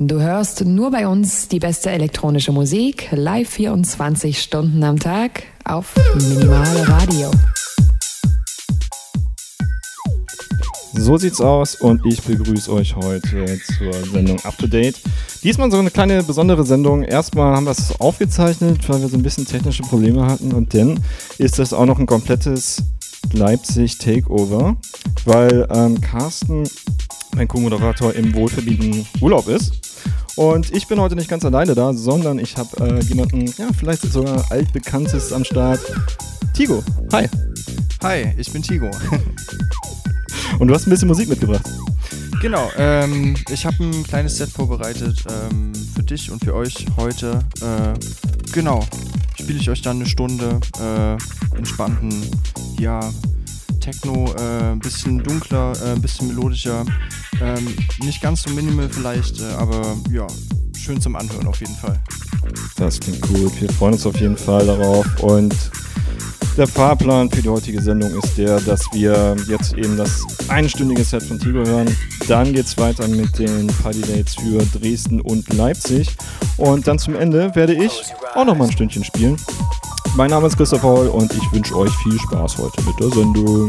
Du hörst nur bei uns die beste elektronische Musik, live 24 Stunden am Tag auf Minimal Radio. So sieht's aus und ich begrüße euch heute zur Sendung Up to Date. Diesmal so eine kleine besondere Sendung. Erstmal haben wir es aufgezeichnet, weil wir so ein bisschen technische Probleme hatten und dann ist das auch noch ein komplettes Leipzig Takeover, weil ähm, Carsten, mein Co-Moderator, im wohlverdienten Urlaub ist. Und ich bin heute nicht ganz alleine da, sondern ich habe äh, jemanden, ja, vielleicht sogar altbekanntes am Start. Tigo, hi. Hi, ich bin Tigo. Und du hast ein bisschen Musik mitgebracht. Genau, ähm, ich habe ein kleines Set vorbereitet ähm, für dich und für euch heute. Äh, genau, spiele ich euch dann eine Stunde äh, entspannten, ja, Techno, äh, ein bisschen dunkler, äh, ein bisschen melodischer. Ähm, nicht ganz so minimal vielleicht, äh, aber ja, schön zum Anhören auf jeden Fall. Das klingt gut. Wir freuen uns auf jeden Fall darauf. Und der Fahrplan für die heutige Sendung ist der, dass wir jetzt eben das einstündige Set von Tigo hören. Dann geht es weiter mit den Party Dates für Dresden und Leipzig. Und dann zum Ende werde ich auch noch mal ein Stündchen spielen. Mein Name ist Christoph Paul und ich wünsche euch viel Spaß heute mit der Sendung.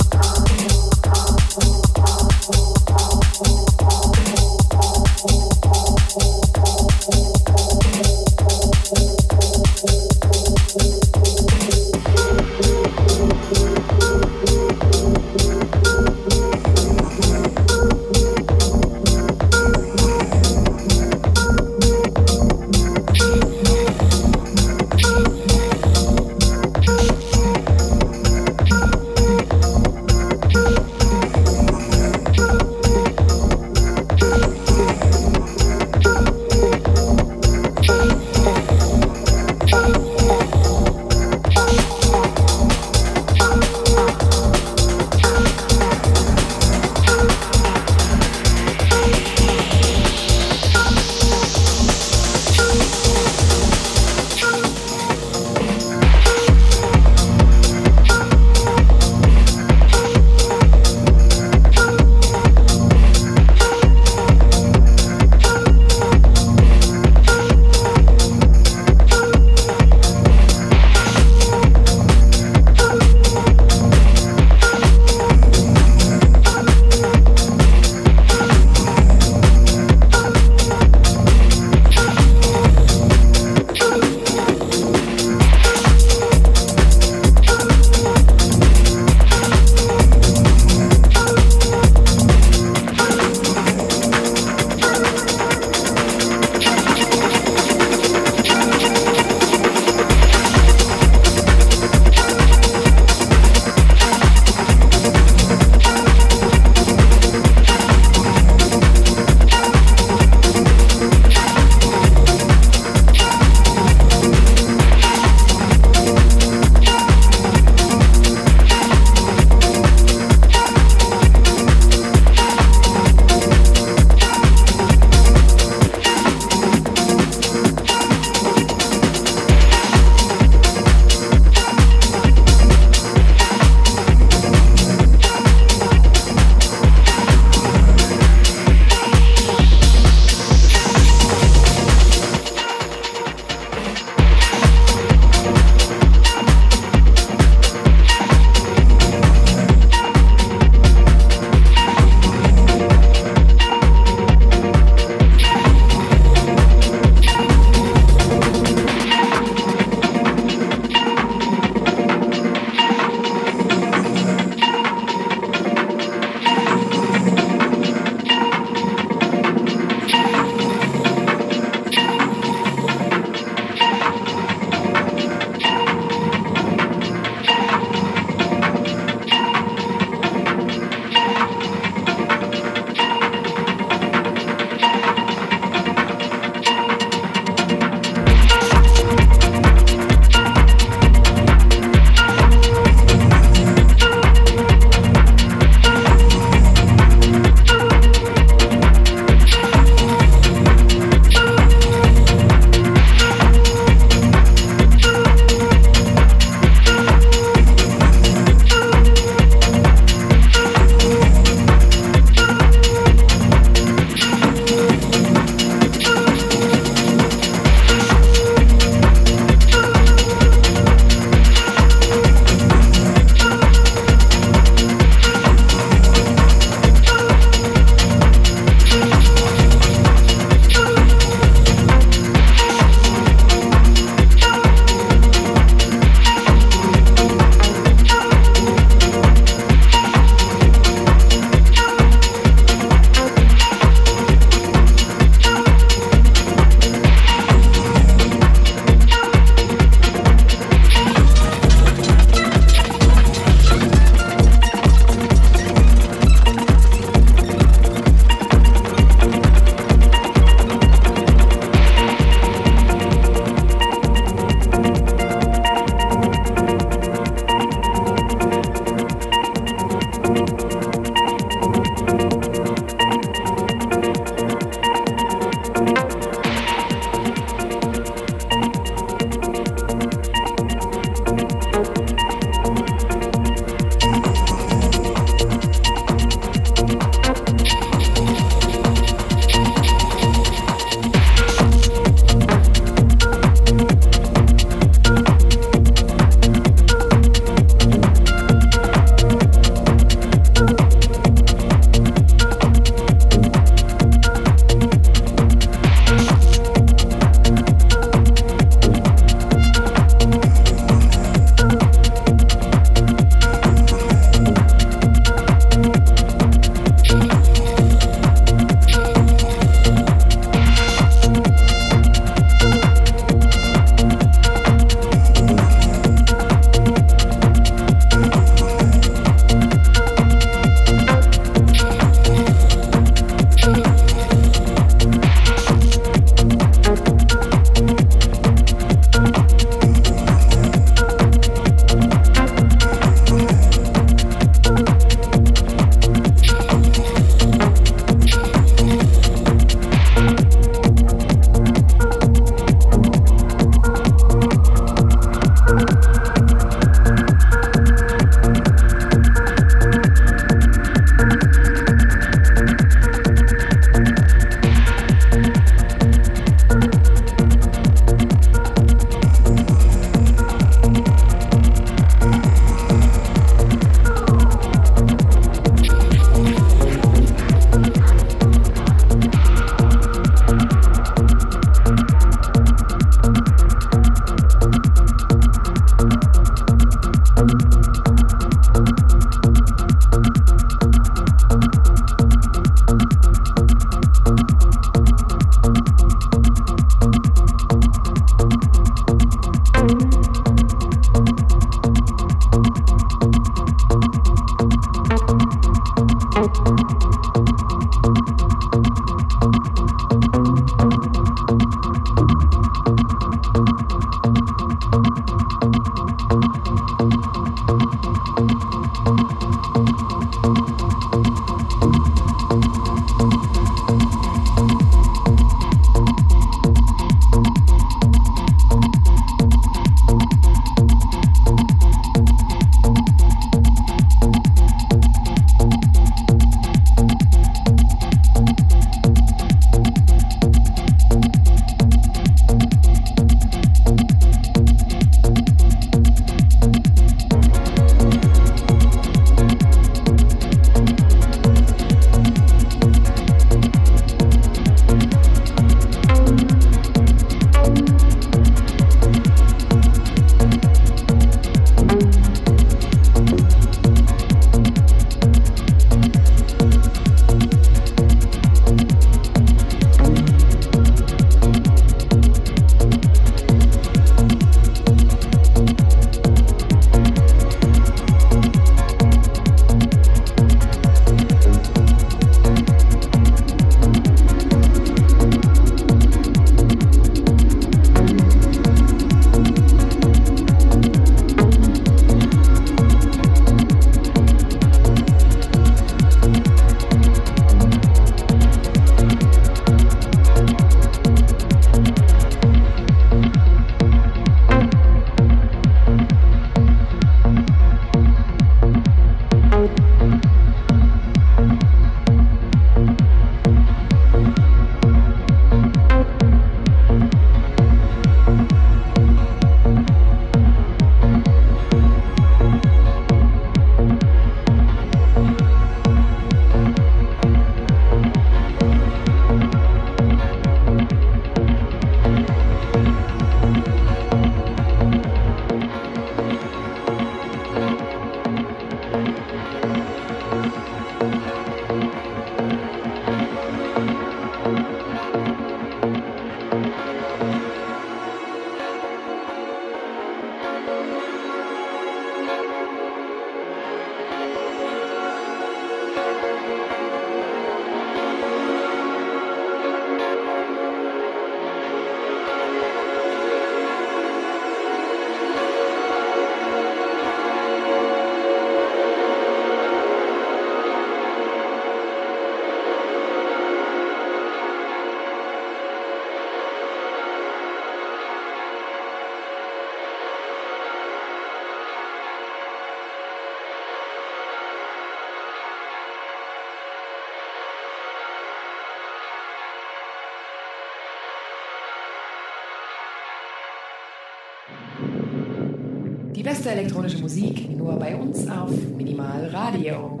Die beste elektronische Musik nur bei uns auf Minimal Radio.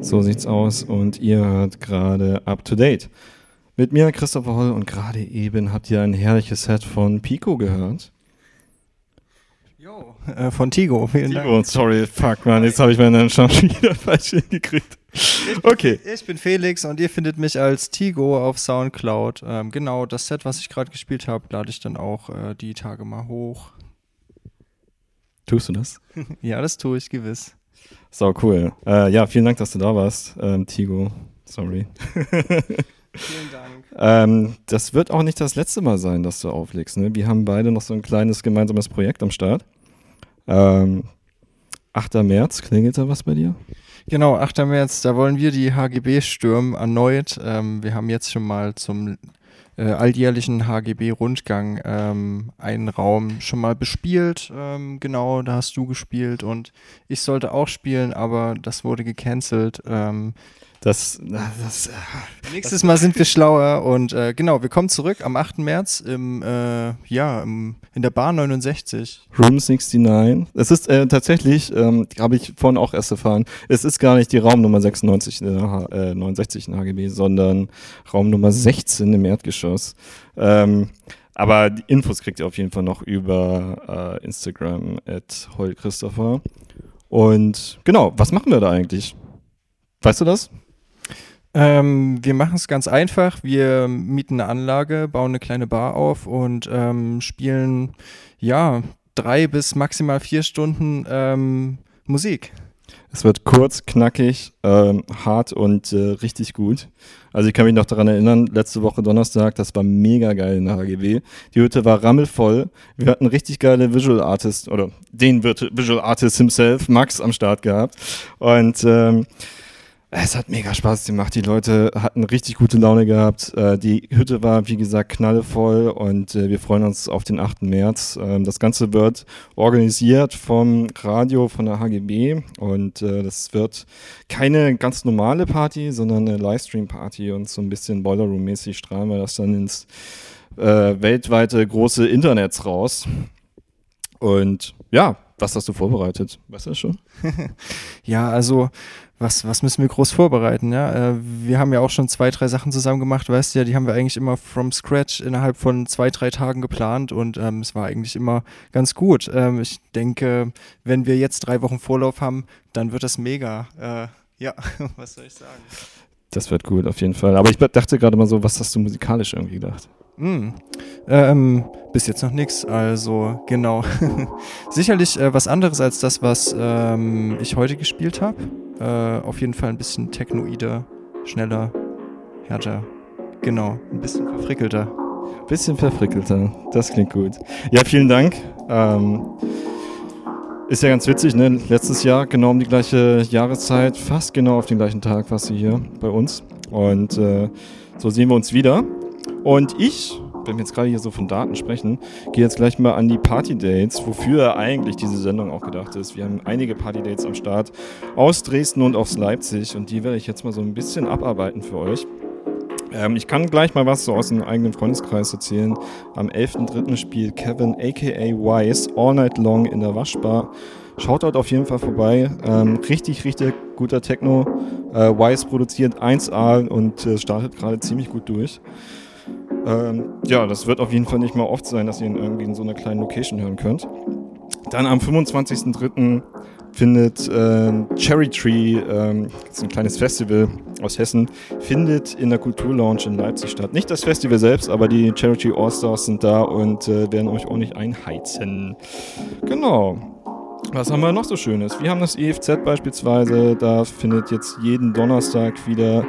So sieht's aus und ihr hört gerade Up to Date. Mit mir Christopher Holl und gerade eben habt ihr ein herrliches Set von Pico gehört. Jo, äh, von Tigo, vielen Tigo, Dank. sorry, fuck man, jetzt habe ich meinen schon wieder falsch hingekriegt. Okay. Ich bin Felix und ihr findet mich als Tigo auf Soundcloud. Ähm, genau, das Set, was ich gerade gespielt habe, lade ich dann auch äh, die Tage mal hoch. Tust du das? Ja, das tue ich gewiss. So, cool. Äh, ja, vielen Dank, dass du da warst, ähm, Tigo. Sorry. Vielen Dank. Ähm, das wird auch nicht das letzte Mal sein, dass du auflegst. Ne? Wir haben beide noch so ein kleines gemeinsames Projekt am Start. Ähm, 8. März, klingelt da was bei dir? Genau, 8. März, da wollen wir die HGB stürmen erneut. Ähm, wir haben jetzt schon mal zum äh, alljährlichen HGB-Rundgang ähm, einen Raum schon mal bespielt. Ähm, genau, da hast du gespielt und ich sollte auch spielen, aber das wurde gecancelt. Ähm, Das, das, äh, nächstes Mal sind wir schlauer und äh, genau, wir kommen zurück am 8. März im, äh, ja, im, in der Bar 69. Room 69. Es ist äh, tatsächlich, ähm, habe ich vorhin auch erst erfahren, es ist gar nicht die Raumnummer 96 in der H äh, 69 in HGB, sondern Raumnummer 16 im Erdgeschoss. Ähm, aber die Infos kriegt ihr auf jeden Fall noch über äh, Instagram at heulchristopher. Und genau, was machen wir da eigentlich? Weißt du das? Ähm, wir machen es ganz einfach. Wir mieten eine Anlage, bauen eine kleine Bar auf und ähm, spielen ja drei bis maximal vier Stunden ähm, Musik. Es wird kurz, knackig, ähm, hart und äh, richtig gut. Also ich kann mich noch daran erinnern, letzte Woche Donnerstag, das war mega geil in der HGW. Die Hütte war rammelvoll. Wir hatten richtig geile Visual Artist oder den Visual Artist himself, Max, am Start gehabt. Und ähm, es hat mega Spaß gemacht. Die Leute hatten richtig gute Laune gehabt. Äh, die Hütte war, wie gesagt, knallevoll und äh, wir freuen uns auf den 8. März. Ähm, das Ganze wird organisiert vom Radio von der HGB und äh, das wird keine ganz normale Party, sondern eine Livestream-Party und so ein bisschen Boiler Room-mäßig strahlen wir das dann ins weltweite große Internets raus. Und ja, was hast du vorbereitet? Weißt du das schon? ja, also was, was müssen wir groß vorbereiten? Ja? Äh, wir haben ja auch schon zwei, drei Sachen zusammen gemacht, weißt du ja, die haben wir eigentlich immer from scratch innerhalb von zwei, drei Tagen geplant und ähm, es war eigentlich immer ganz gut. Ähm, ich denke, wenn wir jetzt drei Wochen Vorlauf haben, dann wird das mega. Äh, ja, was soll ich sagen? Das wird gut, auf jeden Fall. Aber ich dachte gerade mal so, was hast du musikalisch irgendwie gedacht? Mm. Ähm, bis jetzt noch nichts, also genau. Sicherlich äh, was anderes als das, was ähm, ich heute gespielt habe. Äh, auf jeden Fall ein bisschen technoider, schneller, härter. Genau, ein bisschen verfrickelter. Bisschen verfrickelter, das klingt gut. Ja, vielen Dank. Ähm, ist ja ganz witzig, ne? Letztes Jahr genau um die gleiche Jahreszeit, fast genau auf den gleichen Tag warst du hier bei uns. Und äh, so sehen wir uns wieder. Und ich, wenn wir jetzt gerade hier so von Daten sprechen, gehe jetzt gleich mal an die Party-Dates, wofür eigentlich diese Sendung auch gedacht ist. Wir haben einige Party-Dates am Start aus Dresden und aus Leipzig und die werde ich jetzt mal so ein bisschen abarbeiten für euch. Ähm, ich kann gleich mal was so aus dem eigenen Freundeskreis erzählen. Am 11.3. spielt Kevin aka Wise All Night Long in der Waschbar. Schaut dort auf jeden Fall vorbei. Ähm, richtig, richtig guter Techno. Äh, Wise produziert 1A und äh, startet gerade ziemlich gut durch. Ähm, ja, das wird auf jeden Fall nicht mal oft sein, dass ihr ihn irgendwie in so einer kleinen Location hören könnt. Dann am 25.03. findet äh, Cherry Tree, ähm, ein kleines Festival aus Hessen, findet in der Kulturlounge in Leipzig statt. Nicht das Festival selbst, aber die Cherry Tree All-Stars sind da und äh, werden euch ordentlich einheizen. Genau. Was haben wir noch so Schönes? Wir haben das EFZ beispielsweise, da findet jetzt jeden Donnerstag wieder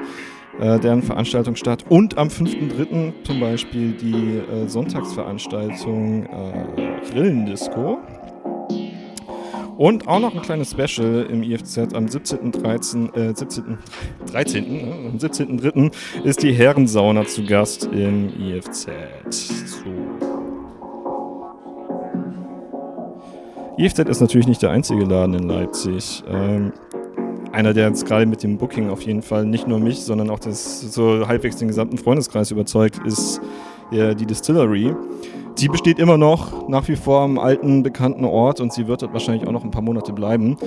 äh, deren Veranstaltung statt. Und am 5.3. zum Beispiel die äh, Sonntagsveranstaltung äh, Grillendisco. Und auch noch ein kleines Special im IFZ am 17.13. Äh, 17, 13. Ne? Am 17.3. ist die Herrensauna zu Gast im IFZ. So. IFZ ist natürlich nicht der einzige Laden in Leipzig. Ähm, einer, der jetzt gerade mit dem Booking auf jeden Fall nicht nur mich, sondern auch das, so halbwegs den gesamten Freundeskreis überzeugt, ist der, die Distillery. Die besteht immer noch nach wie vor am alten bekannten Ort und sie wird dort wahrscheinlich auch noch ein paar Monate bleiben.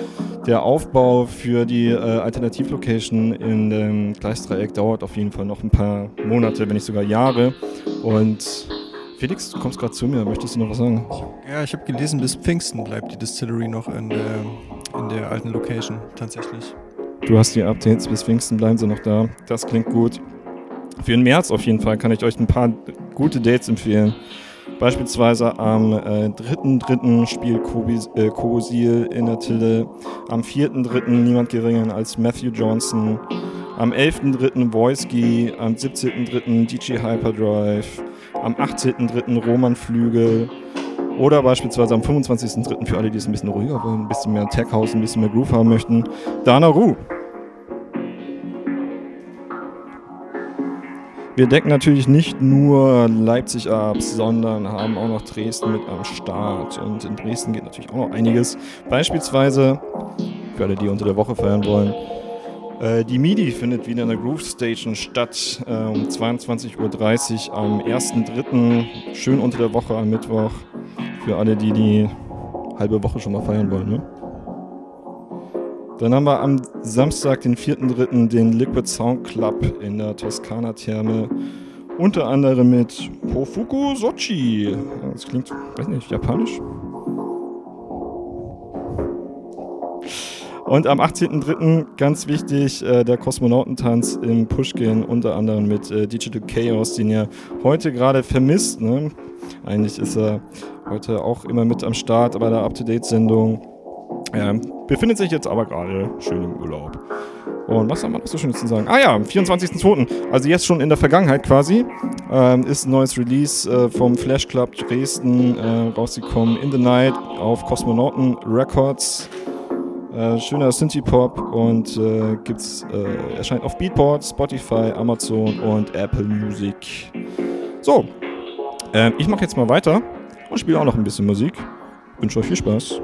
Der Aufbau für die äh, Alternativlocation in dem Gleisdreieck dauert auf jeden Fall noch ein paar Monate, wenn nicht sogar Jahre. Und Felix, du kommst gerade zu mir, möchtest du noch was sagen? Ja, ich habe gelesen, bis Pfingsten bleibt die Distillery noch in der in der alten Location tatsächlich. Du hast die Updates, bis Pfingsten bleiben sie noch da. Das klingt gut. Für den März auf jeden Fall kann ich euch ein paar gute Dates empfehlen. Beispielsweise am äh, 3.3. spielt äh, Kobosil in der Tille. Am 4.3. niemand geringer als Matthew Johnson. Am 11.3. Voiski. Am 17.3. DJ Hyperdrive. Am 18.3. Roman Flügel. Oder beispielsweise am 25.03. für alle, die es ein bisschen ruhiger wollen, ein bisschen mehr Tech House, ein bisschen mehr Groove haben möchten, Dana Ru. Wir decken natürlich nicht nur Leipzig ab, sondern haben auch noch Dresden mit am Start. Und in Dresden geht natürlich auch noch einiges. Beispielsweise, für alle, die unter der Woche feiern wollen, die MIDI findet wieder in der Groove Station statt äh, um 22.30 Uhr am 1.3. Schön unter der Woche am Mittwoch. Für alle, die die halbe Woche schon mal feiern wollen. Ne? Dann haben wir am Samstag, den 4.3., den Liquid Sound Club in der Toskana-Therme. Unter anderem mit Hofuku Sochi. Das klingt, weiß nicht, japanisch. Und am 18.03. ganz wichtig, äh, der Kosmonautentanz im Pushkin, unter anderem mit äh, Digital Chaos, den ihr heute gerade vermisst. Ne? Eigentlich ist er heute auch immer mit am Start bei der Up-to-Date-Sendung. Ähm, befindet sich jetzt aber gerade schön im Urlaub. Und was haben wir noch so Schönes zu sagen? Ah ja, am 24.02., also jetzt schon in der Vergangenheit quasi, ähm, ist ein neues Release äh, vom Flash Club Dresden äh, rausgekommen. In the Night auf Kosmonauten Records. Äh, schöner Synthie-Pop und äh, gibt's, äh, erscheint auf Beatport, Spotify, Amazon und Apple Music. So, äh, ich mache jetzt mal weiter und spiele auch noch ein bisschen Musik. Wünsche euch viel Spaß.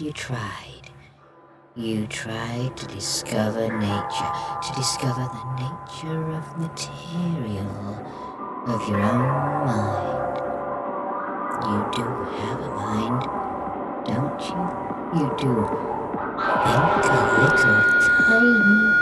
You tried. You tried to discover nature, to discover the nature of material, of your own mind. You do have a mind, don't you? You do think a little tiny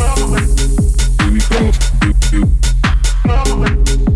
Here we go.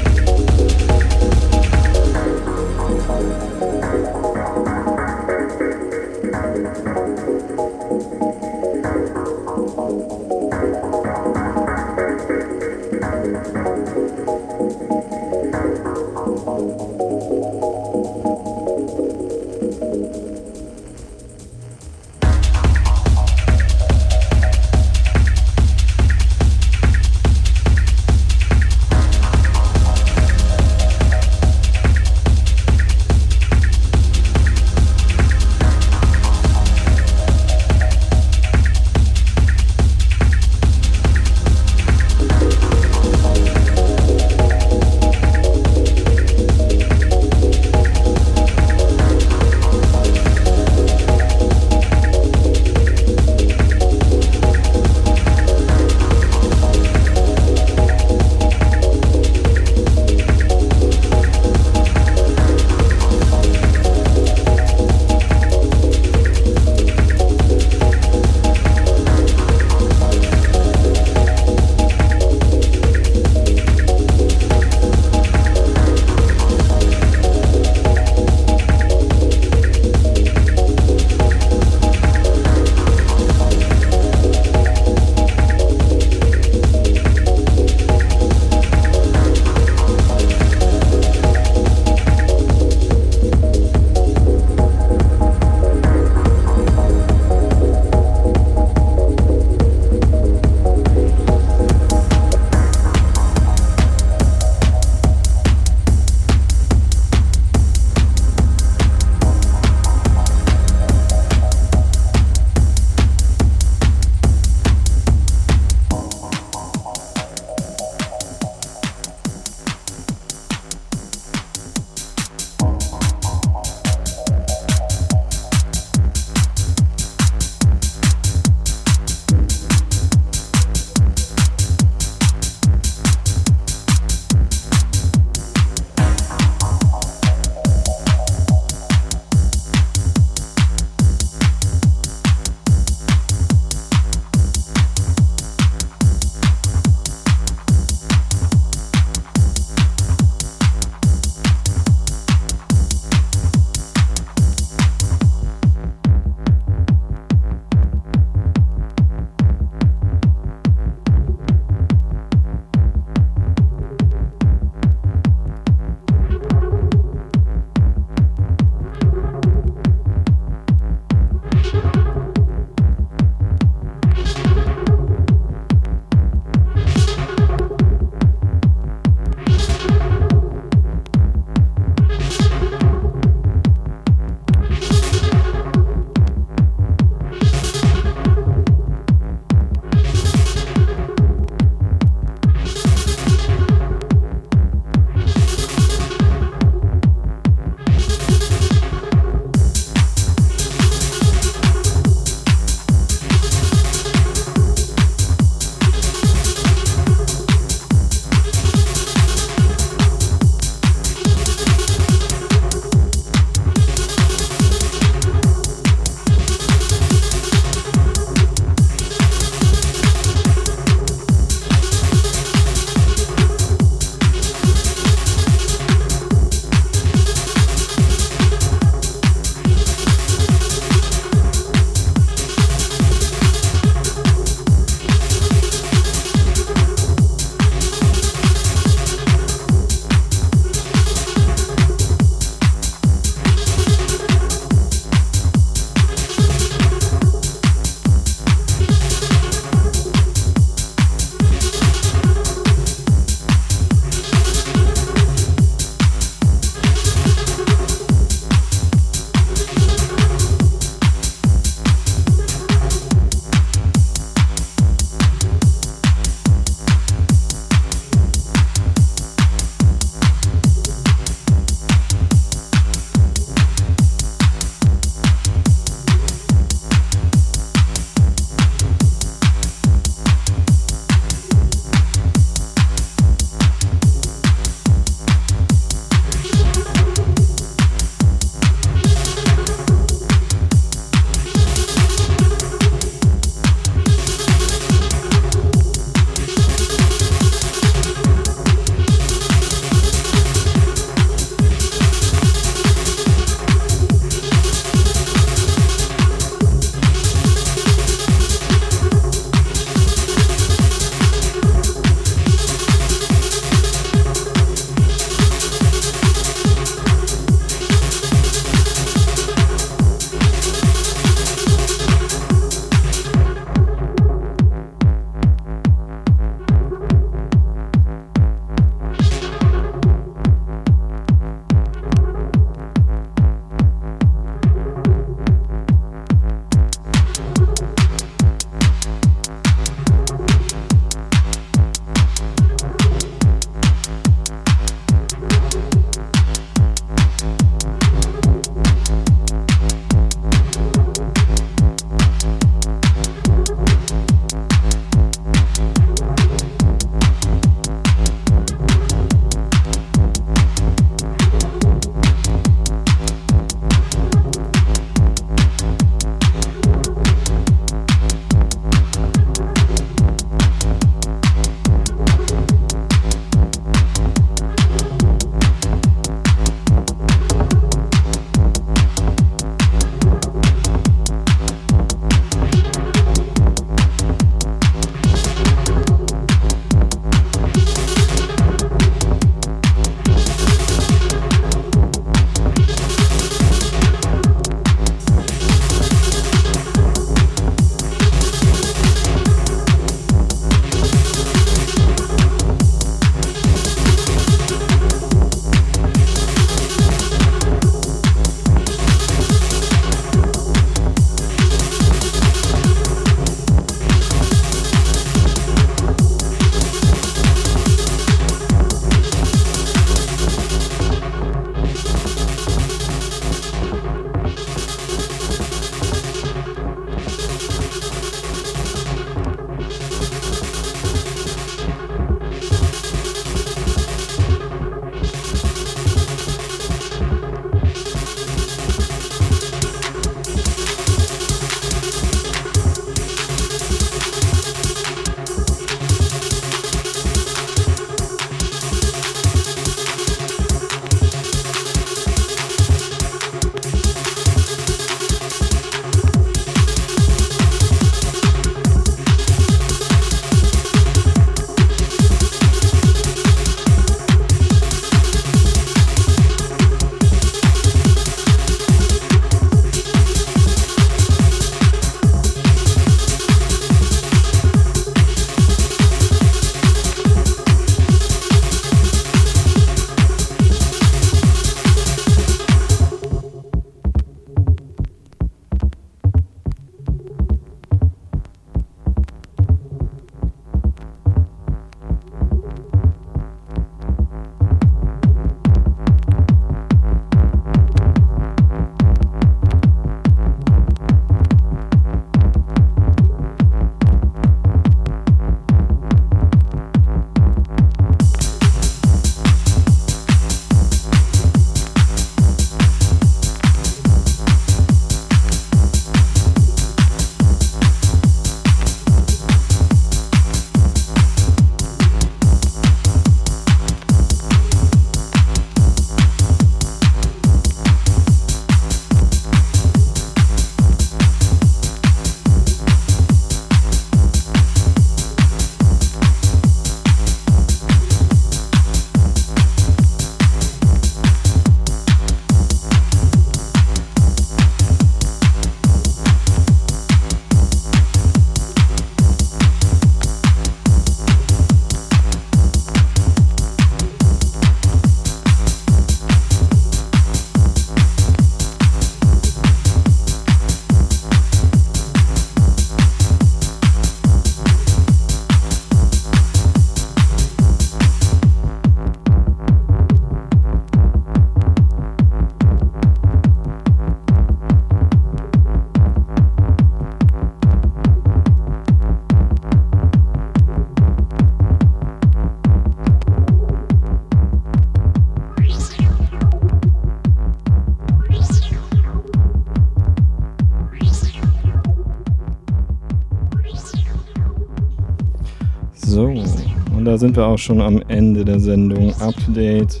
Da sind wir auch schon am Ende der Sendung. Up to date.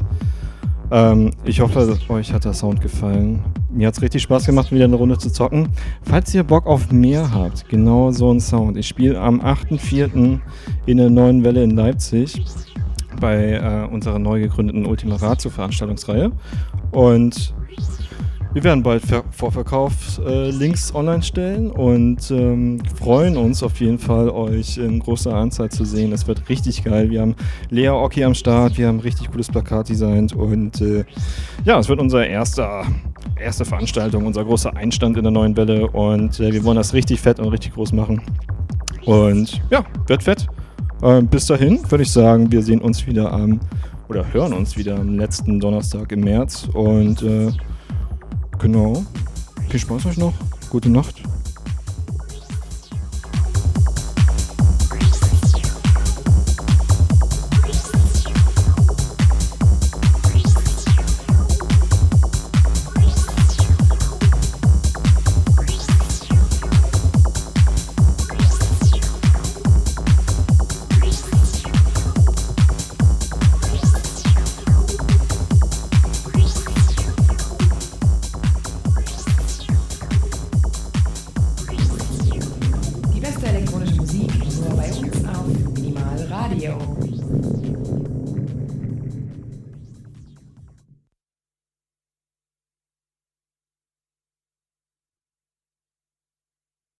Ähm, ich hoffe, euch hat der Sound gefallen. Mir hat es richtig Spaß gemacht, wieder eine Runde zu zocken. Falls ihr Bock auf mehr habt, genau so ein Sound. Ich spiele am 8.4. in der neuen Welle in Leipzig bei äh, unserer neu gegründeten Ultima Ratio Veranstaltungsreihe. Und wir werden bald Ver Vorverkaufslinks äh, online stellen und ähm, freuen uns auf jeden Fall, euch in großer Anzahl zu sehen. Es wird richtig geil. Wir haben Lea Oki am Start, wir haben richtig cooles Plakat designt und äh, ja, es wird unsere erste, erste Veranstaltung, unser großer Einstand in der neuen Welle und äh, wir wollen das richtig fett und richtig groß machen. Und ja, wird fett. Ähm, bis dahin würde ich sagen, wir sehen uns wieder am oder hören uns wieder am letzten Donnerstag im März und äh, Genau. Viel Spaß euch noch. Gute Nacht.